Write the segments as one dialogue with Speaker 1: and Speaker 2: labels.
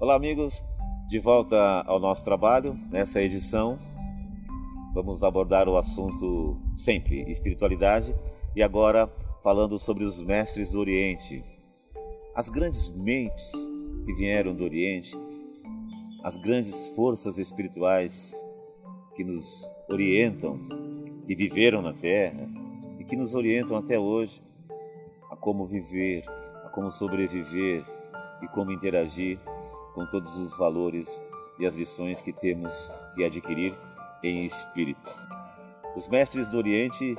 Speaker 1: Olá, amigos, de volta ao nosso trabalho. Nessa edição, vamos abordar o assunto sempre espiritualidade e agora falando sobre os mestres do Oriente. As grandes mentes que vieram do Oriente, as grandes forças espirituais que nos orientam, que viveram na Terra e que nos orientam até hoje a como viver, a como sobreviver e como interagir com todos os valores e as lições que temos que adquirir em espírito. Os mestres do Oriente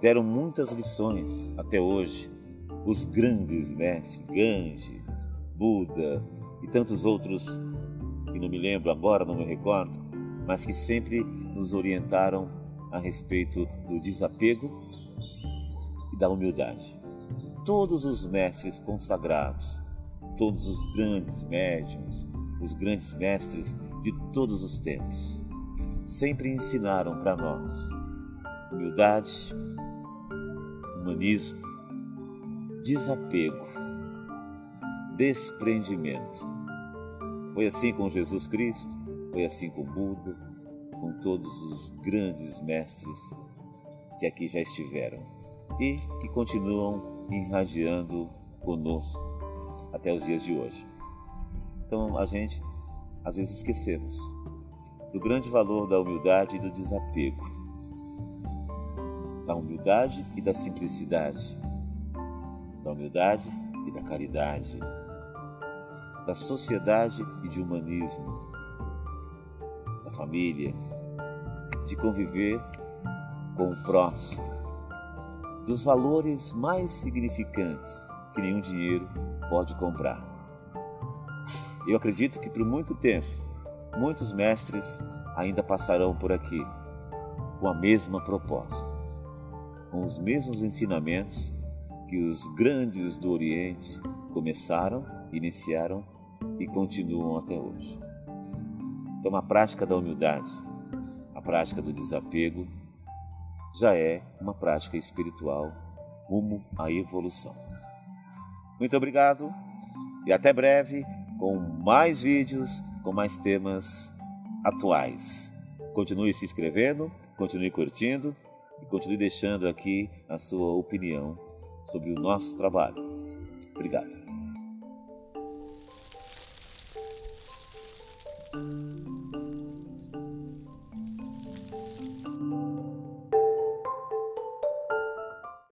Speaker 1: deram muitas lições até hoje. Os grandes mestres, Ganges, Buda e tantos outros que não me lembro agora, não me recordo, mas que sempre nos orientaram a respeito do desapego e da humildade. Todos os mestres consagrados todos os grandes médiums, os grandes mestres de todos os tempos, sempre ensinaram para nós humildade, humanismo, desapego, desprendimento. Foi assim com Jesus Cristo, foi assim com Buda, com todos os grandes mestres que aqui já estiveram e que continuam irradiando conosco até os dias de hoje. Então a gente às vezes esquecemos do grande valor da humildade e do desapego, da humildade e da simplicidade, da humildade e da caridade, da sociedade e de humanismo, da família, de conviver com o próximo, dos valores mais significantes que nenhum dinheiro pode comprar. Eu acredito que por muito tempo, muitos mestres ainda passarão por aqui com a mesma proposta, com os mesmos ensinamentos que os grandes do Oriente começaram, iniciaram e continuam até hoje. Então, a prática da humildade, a prática do desapego, já é uma prática espiritual rumo à evolução. Muito obrigado e até breve com mais vídeos, com mais temas atuais. Continue se inscrevendo, continue curtindo e continue deixando aqui a sua opinião sobre o nosso trabalho. Obrigado.